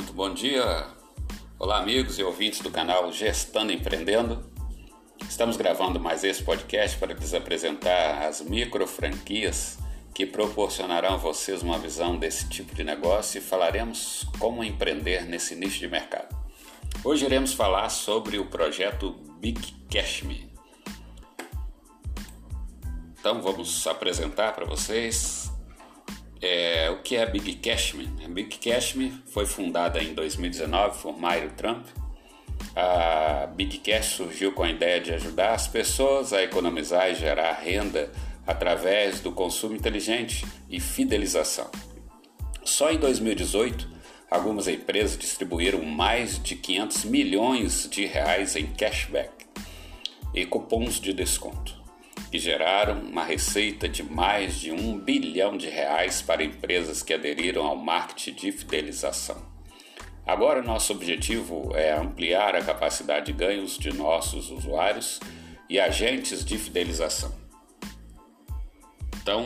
muito bom dia. Olá, amigos e ouvintes do canal Gestando Empreendendo. Estamos gravando mais esse podcast para lhes apresentar as micro franquias que proporcionarão a vocês uma visão desse tipo de negócio e falaremos como empreender nesse nicho de mercado. Hoje iremos falar sobre o projeto Big Cash Me. Então vamos apresentar para vocês é, o que é a Big Cashman? A Big Cashman foi fundada em 2019 por Mario Trump. A Big Cash surgiu com a ideia de ajudar as pessoas a economizar e gerar renda através do consumo inteligente e fidelização. Só em 2018, algumas empresas distribuíram mais de 500 milhões de reais em cashback e cupons de desconto que geraram uma receita de mais de um bilhão de reais para empresas que aderiram ao marketing de fidelização. Agora, nosso objetivo é ampliar a capacidade de ganhos de nossos usuários e agentes de fidelização. Então,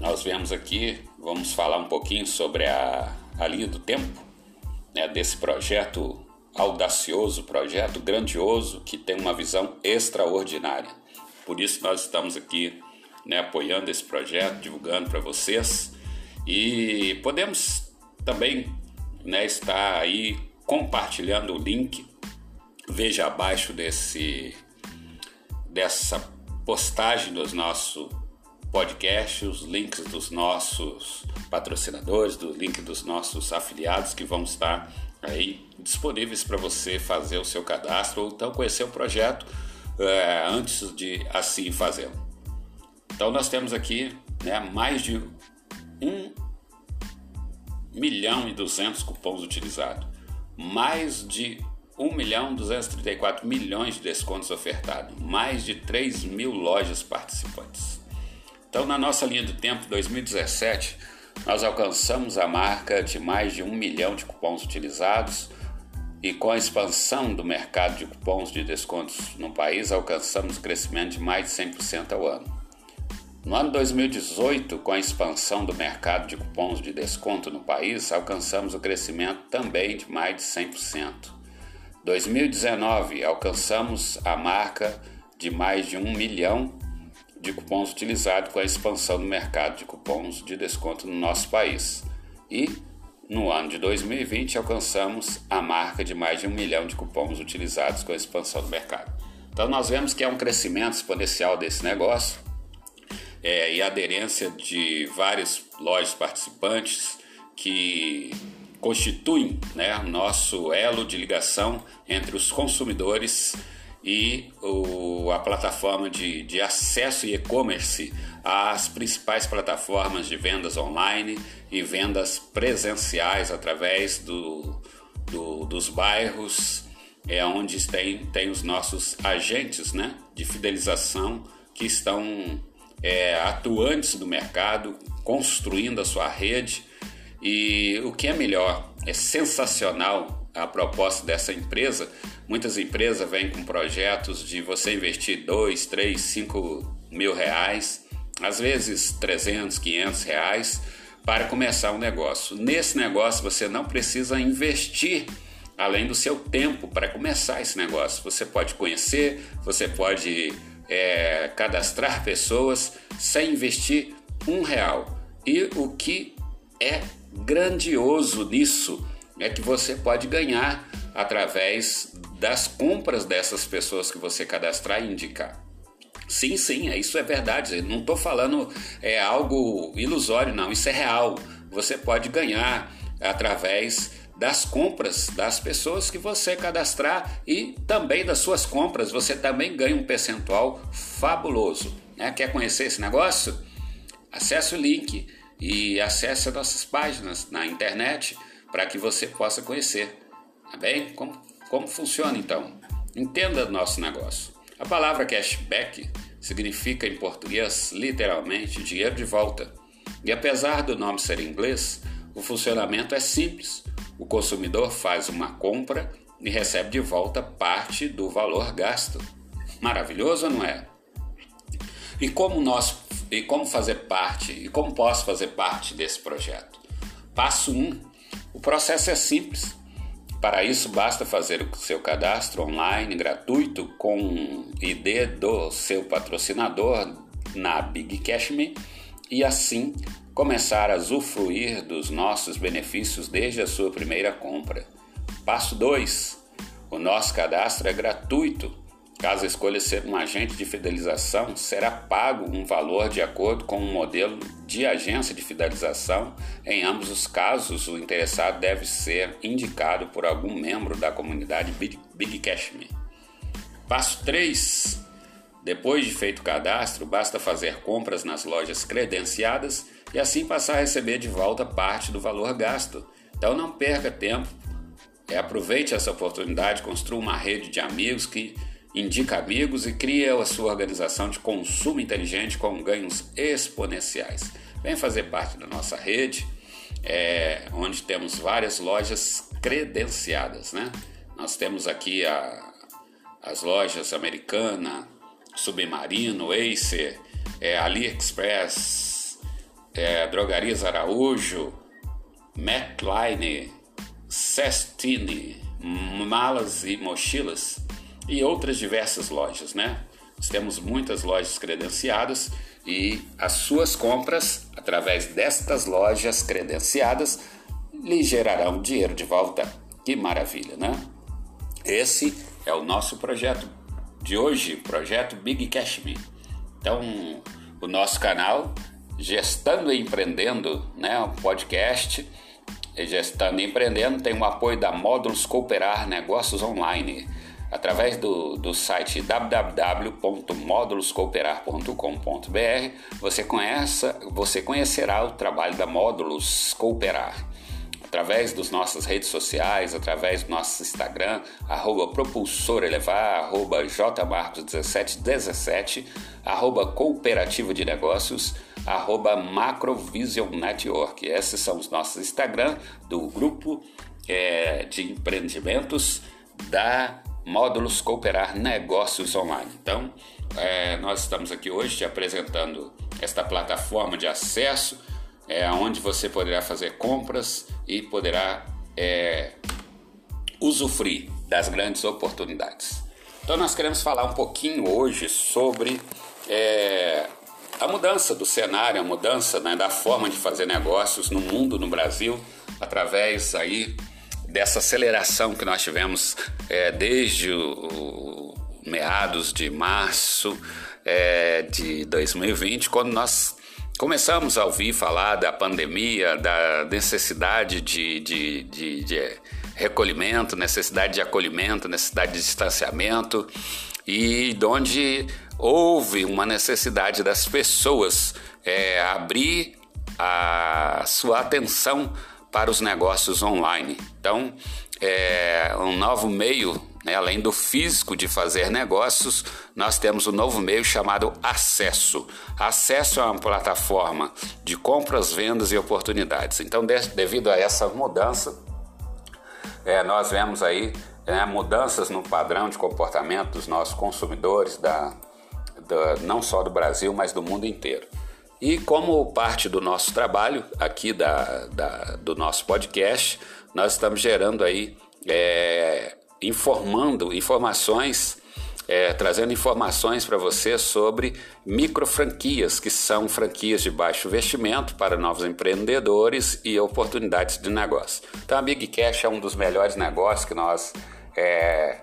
nós viemos aqui, vamos falar um pouquinho sobre a, a linha do tempo né, desse projeto audacioso, projeto grandioso que tem uma visão extraordinária. Por isso nós estamos aqui né, apoiando esse projeto, divulgando para vocês e podemos também né, estar aí compartilhando o link. Veja abaixo desse dessa postagem dos nossos podcasts, os links dos nossos patrocinadores, do link dos nossos afiliados que vão estar aí disponíveis para você fazer o seu cadastro ou então conhecer o projeto é, antes de assim fazê-lo. Então nós temos aqui né, mais de 1 milhão e 200 cupons utilizados, mais de 1 milhão 234 milhões de descontos ofertados, mais de 3 mil lojas participantes. Então na nossa linha do tempo 2017 nós alcançamos a marca de mais de um milhão de cupons utilizados e com a expansão do mercado de cupons de descontos no país, alcançamos crescimento de mais de 100% ao ano. No ano 2018, com a expansão do mercado de cupons de desconto no país, alcançamos o crescimento também de mais de 100%. 2019, alcançamos a marca de mais de um milhão de cupons utilizados com a expansão do mercado de cupons de desconto no nosso país. E no ano de 2020 alcançamos a marca de mais de um milhão de cupons utilizados com a expansão do mercado. Então nós vemos que é um crescimento exponencial desse negócio é, e a aderência de várias lojas participantes que constituem né, nosso elo de ligação entre os consumidores e o, a plataforma de, de acesso e e-commerce às principais plataformas de vendas online e vendas presenciais através do, do, dos bairros, é onde tem, tem os nossos agentes né, de fidelização que estão é, atuantes do mercado, construindo a sua rede. E o que é melhor, é sensacional a proposta dessa empresa Muitas empresas vêm com projetos de você investir 2, 3, 5 mil reais, às vezes 300, 500 reais, para começar um negócio. Nesse negócio você não precisa investir além do seu tempo para começar esse negócio. Você pode conhecer, você pode é, cadastrar pessoas sem investir um real. E o que é grandioso nisso é que você pode ganhar através das compras dessas pessoas que você cadastrar e indicar. Sim, sim, é, isso é verdade. não estou falando é algo ilusório, não. Isso é real. Você pode ganhar através das compras das pessoas que você cadastrar e também das suas compras. Você também ganha um percentual fabuloso. Né? Quer conhecer esse negócio? Acesse o link e acesse as nossas páginas na internet para que você possa conhecer. Tá bem? Como como funciona então? Entenda nosso negócio. A palavra cashback significa em português literalmente dinheiro de volta. E apesar do nome ser inglês, o funcionamento é simples. O consumidor faz uma compra e recebe de volta parte do valor gasto. Maravilhoso não é? E como nós e como fazer parte e como posso fazer parte desse projeto? Passo 1. Um, O processo é simples. Para isso, basta fazer o seu cadastro online gratuito com ID do seu patrocinador na Big Cash Me e assim começar a usufruir dos nossos benefícios desde a sua primeira compra. Passo 2. O nosso cadastro é gratuito Caso escolha ser um agente de fidelização, será pago um valor de acordo com o um modelo de agência de fidelização. Em ambos os casos, o interessado deve ser indicado por algum membro da comunidade Big, Cash Me. Passo 3. Depois de feito o cadastro, basta fazer compras nas lojas credenciadas e assim passar a receber de volta parte do valor gasto. Então não perca tempo, é, aproveite essa oportunidade, construa uma rede de amigos que indica amigos e cria a sua organização de consumo inteligente com ganhos exponenciais. Vem fazer parte da nossa rede, é, onde temos várias lojas credenciadas. Né? Nós temos aqui a, as lojas Americana, Submarino, Acer, é, AliExpress, é, Drogarias Araújo, Metline, Cestine, Malas e Mochilas e outras diversas lojas, né? Nós temos muitas lojas credenciadas e as suas compras através destas lojas credenciadas lhe gerarão dinheiro de volta. Que maravilha, né? Esse é o nosso projeto de hoje, projeto Big Cash Me. Então, o nosso canal Gestando e Empreendendo, né, um podcast Gestando e Empreendendo tem o apoio da Módulos Cooperar Negócios Online através do, do site www.móduloscooperar.com.br você, conheça, você conhecerá o trabalho da Módulos Cooperar. Através das nossas redes sociais, através do nosso Instagram, arroba propulsor elevar, arroba jmarcos1717, arroba cooperativa de negócios, arroba macrovision network. Esses são os nossos Instagram do grupo é, de empreendimentos da Módulos Cooperar Negócios Online. Então, é, nós estamos aqui hoje te apresentando esta plataforma de acesso, é, onde você poderá fazer compras e poderá é, usufruir das grandes oportunidades. Então, nós queremos falar um pouquinho hoje sobre é, a mudança do cenário, a mudança né, da forma de fazer negócios no mundo, no Brasil, através aí dessa aceleração que nós tivemos é, desde o, o, meados de março é, de 2020, quando nós começamos a ouvir falar da pandemia, da necessidade de, de, de, de recolhimento, necessidade de acolhimento, necessidade de distanciamento e de onde houve uma necessidade das pessoas é, abrir a sua atenção para os negócios online. Então, é um novo meio, né, além do físico de fazer negócios, nós temos um novo meio chamado Acesso. Acesso é uma plataforma de compras, vendas e oportunidades. Então, de, devido a essa mudança, é, nós vemos aí é, mudanças no padrão de comportamento dos nossos consumidores, da, da, não só do Brasil, mas do mundo inteiro. E como parte do nosso trabalho aqui da, da do nosso podcast, nós estamos gerando aí, é, informando informações, é, trazendo informações para você sobre micro franquias, que são franquias de baixo investimento para novos empreendedores e oportunidades de negócio. Então a Big Cash é um dos melhores negócios que nós é,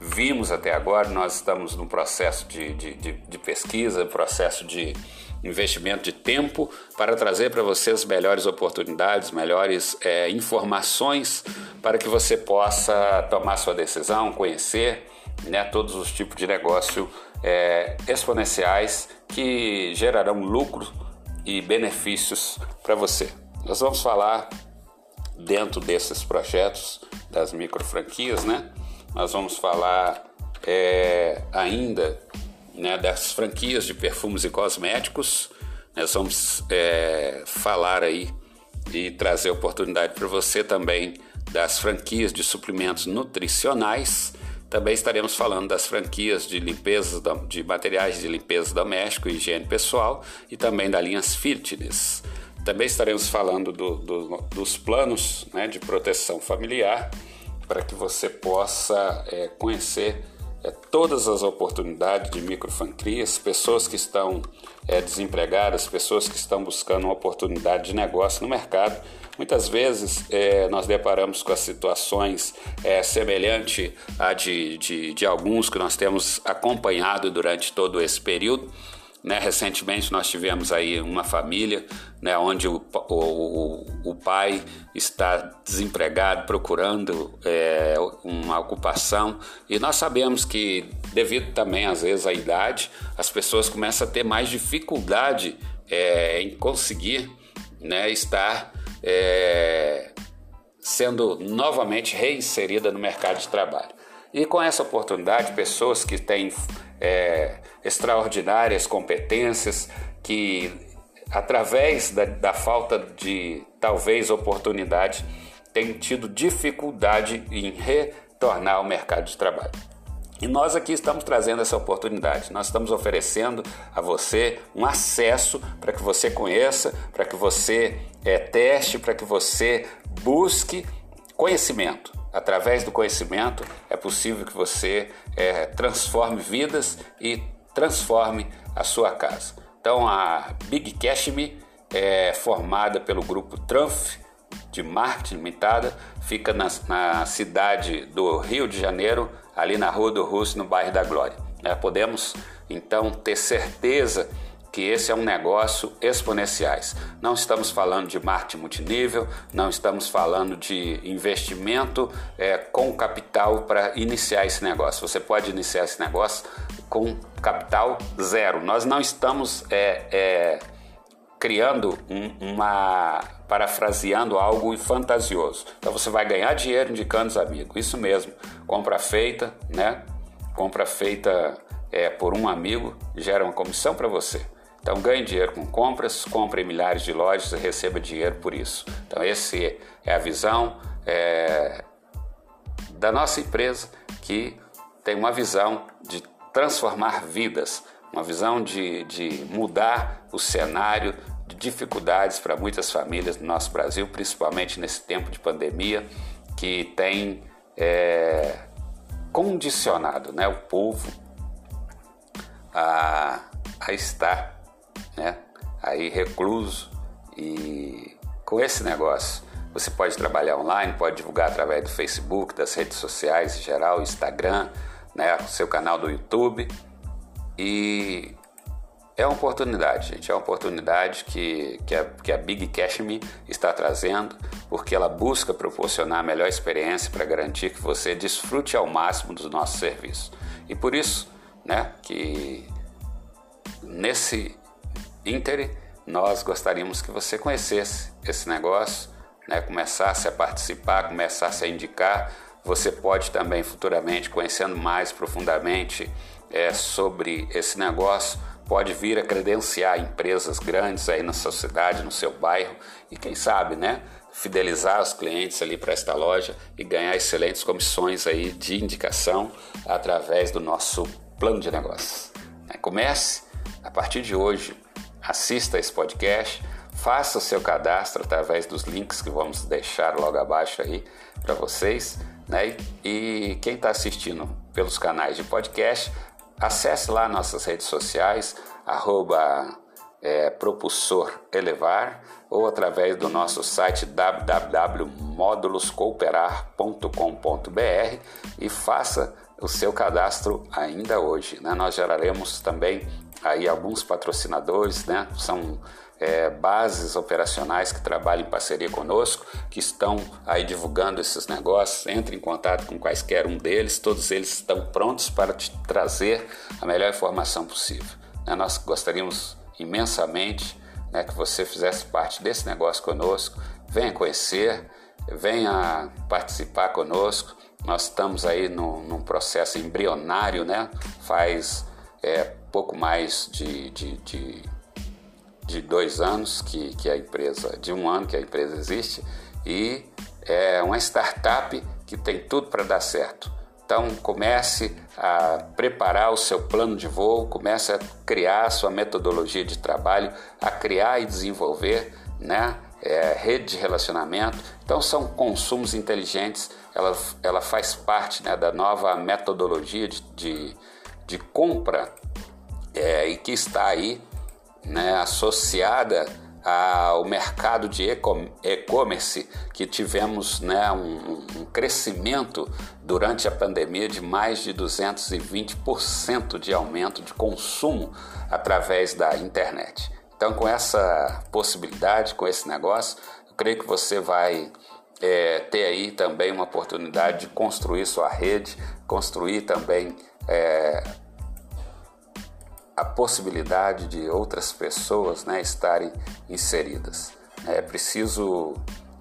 vimos até agora. Nós estamos no processo de, de, de, de pesquisa, processo de investimento de tempo para trazer para você as melhores oportunidades, melhores é, informações para que você possa tomar sua decisão, conhecer né, todos os tipos de negócio é, exponenciais que gerarão lucro e benefícios para você. Nós vamos falar dentro desses projetos das micro franquias, né? Nós vamos falar é, ainda né, das franquias de perfumes e cosméticos. Nós vamos é, falar aí e trazer oportunidade para você também das franquias de suplementos nutricionais. Também estaremos falando das franquias de limpeza de materiais de limpeza doméstico e higiene pessoal e também da linhas fitness. Também estaremos falando do, do, dos planos né, de proteção familiar para que você possa é, conhecer é, todas as oportunidades de microfranquias, pessoas que estão é, desempregadas, pessoas que estão buscando uma oportunidade de negócio no mercado. Muitas vezes é, nós deparamos com as situações é, semelhantes à de, de, de alguns que nós temos acompanhado durante todo esse período né? Recentemente nós tivemos aí uma família né, onde o, o, o pai está desempregado, procurando é, uma ocupação, e nós sabemos que, devido também às vezes à idade, as pessoas começam a ter mais dificuldade é, em conseguir né, estar é, sendo novamente reinserida no mercado de trabalho. E com essa oportunidade, pessoas que têm é, extraordinárias competências, que através da, da falta de talvez oportunidade têm tido dificuldade em retornar ao mercado de trabalho. E nós aqui estamos trazendo essa oportunidade. Nós estamos oferecendo a você um acesso para que você conheça, para que você é, teste, para que você busque conhecimento. Através do conhecimento é possível que você é, transforme vidas e transforme a sua casa. Então a Big Cash Me é formada pelo grupo Trumf de marketing limitada, fica na, na, cidade do Rio de Janeiro, ali na Rua do Russo, no bairro da Glória. É, podemos então ter certeza que esse é um negócio exponenciais. Não estamos falando de marketing multinível, não estamos falando de investimento é, com capital para iniciar esse negócio. Você pode iniciar esse negócio com capital zero. Nós não estamos é, é, criando um, uma parafraseando algo fantasioso. Então você vai ganhar dinheiro indicando os amigos. Isso mesmo. Compra feita, né? Compra feita é, por um amigo gera uma comissão para você. Então ganhe dinheiro com compras, compre milhares de lojas e receba dinheiro por isso. Então essa é a visão é, da nossa empresa que tem uma visão de transformar vidas, uma visão de, de mudar o cenário de dificuldades para muitas famílias no nosso Brasil, principalmente nesse tempo de pandemia que tem é, condicionado né, o povo a, a estar né? Aí recluso e com esse negócio você pode trabalhar online, pode divulgar através do Facebook, das redes sociais em geral, Instagram, né, seu canal do YouTube e é uma oportunidade, gente, é uma oportunidade que, que, a, que a Big Cash Me está trazendo, porque ela busca proporcionar a melhor experiência para garantir que você desfrute ao máximo dos nossos serviços. E por isso, né, que nesse Inter, nós gostaríamos que você conhecesse esse negócio, né, começasse a participar, começasse a indicar. Você pode também futuramente, conhecendo mais profundamente é, sobre esse negócio, pode vir a credenciar empresas grandes aí na sua cidade, no seu bairro e quem sabe, né, fidelizar os clientes ali para esta loja e ganhar excelentes comissões aí de indicação através do nosso plano de negócios. Comece a partir de hoje assista esse podcast, faça o seu cadastro através dos links que vamos deixar logo abaixo aí para vocês, né? E quem está assistindo pelos canais de podcast, acesse lá nossas redes sociais, arroba é, Propulsor Elevar ou através do nosso site www.móduloscooperar.com.br e faça o seu cadastro ainda hoje. Né? Nós geraremos também aí alguns patrocinadores, né? São é, bases operacionais que trabalham em parceria conosco, que estão aí divulgando esses negócios. Entre em contato com quaisquer um deles, todos eles estão prontos para te trazer a melhor informação possível. Né? Nós gostaríamos imensamente né, que você fizesse parte desse negócio conosco, venha conhecer, venha participar conosco. Nós estamos aí no, num processo embrionário, né? Faz é, pouco mais de, de, de, de, dois anos que, que a empresa, de um ano que a empresa existe, e é uma startup que tem tudo para dar certo. Então comece a preparar o seu plano de voo, comece a criar a sua metodologia de trabalho, a criar e desenvolver né? É, rede de relacionamento. Então são consumos inteligentes, ela, ela faz parte né, da nova metodologia de, de, de compra é, e que está aí né, associada ao mercado de e-commerce, que tivemos né, um, um, crescimento durante a pandemia de mais de 220% de aumento de consumo através da internet. Então, com essa possibilidade, com esse negócio, eu creio que você vai é, ter aí também uma oportunidade de construir sua rede, construir também é, a possibilidade de outras pessoas né, estarem inseridas. É preciso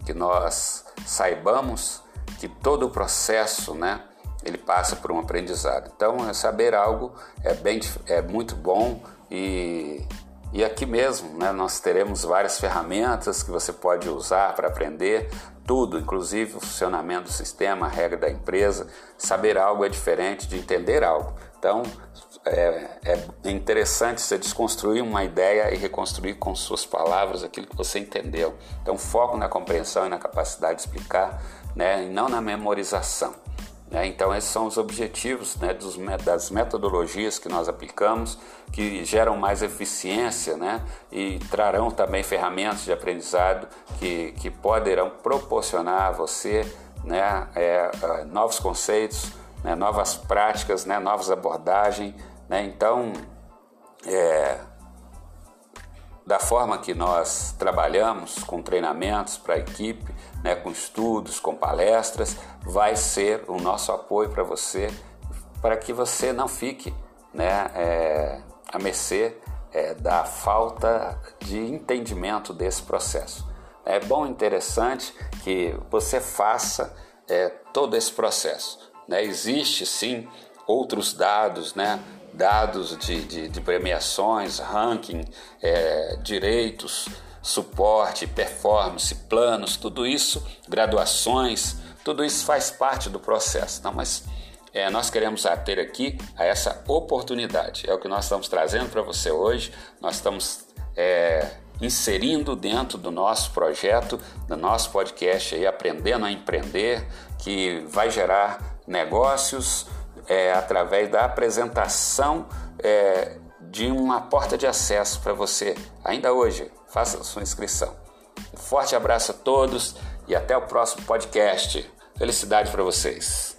que nós saibamos que todo o processo, né, ele passa por um aprendizado. Então, saber algo é bem, é muito bom e e aqui mesmo, né, nós teremos várias ferramentas que você pode usar para aprender tudo, inclusive o funcionamento do sistema, a regra da empresa. Saber algo é diferente de entender algo. Então, é, é interessante você desconstruir uma ideia e reconstruir com suas palavras aquilo que você entendeu. Então, foco na compreensão e na capacidade de explicar, né, e não na memorização. Né? Então, esses são os objetivos né, dos, das metodologias que nós aplicamos, que geram mais eficiência né, e trarão também ferramentas de aprendizado que, que poderão proporcionar a você né, é, é novos conceitos, né, novas práticas, né, novas abordagens. Né? Então, é, da forma que nós trabalhamos com treinamentos para a equipe, né, com estudos, com palestras, vai ser o nosso apoio para você, para que você não fique né, é, a mercê é, da falta de entendimento desse processo. É bom e interessante que você faça é, todo esse processo. Né? Existe sim outros dados, né? dados de, de, de premiações, ranking, é, direitos, suporte, performance, planos, tudo isso, graduações, tudo isso faz parte do processo. Não, mas é, nós queremos ter aqui a essa oportunidade. É o que nós estamos trazendo para você hoje. Nós estamos é, inserindo dentro do nosso projeto, do nosso podcast aí, aprendendo a empreender, que vai gerar negócios é, através da apresentação é, de uma porta de acesso para você ainda hoje. Faça sua inscrição. Um forte abraço a todos e até o próximo podcast. Felicidade para vocês.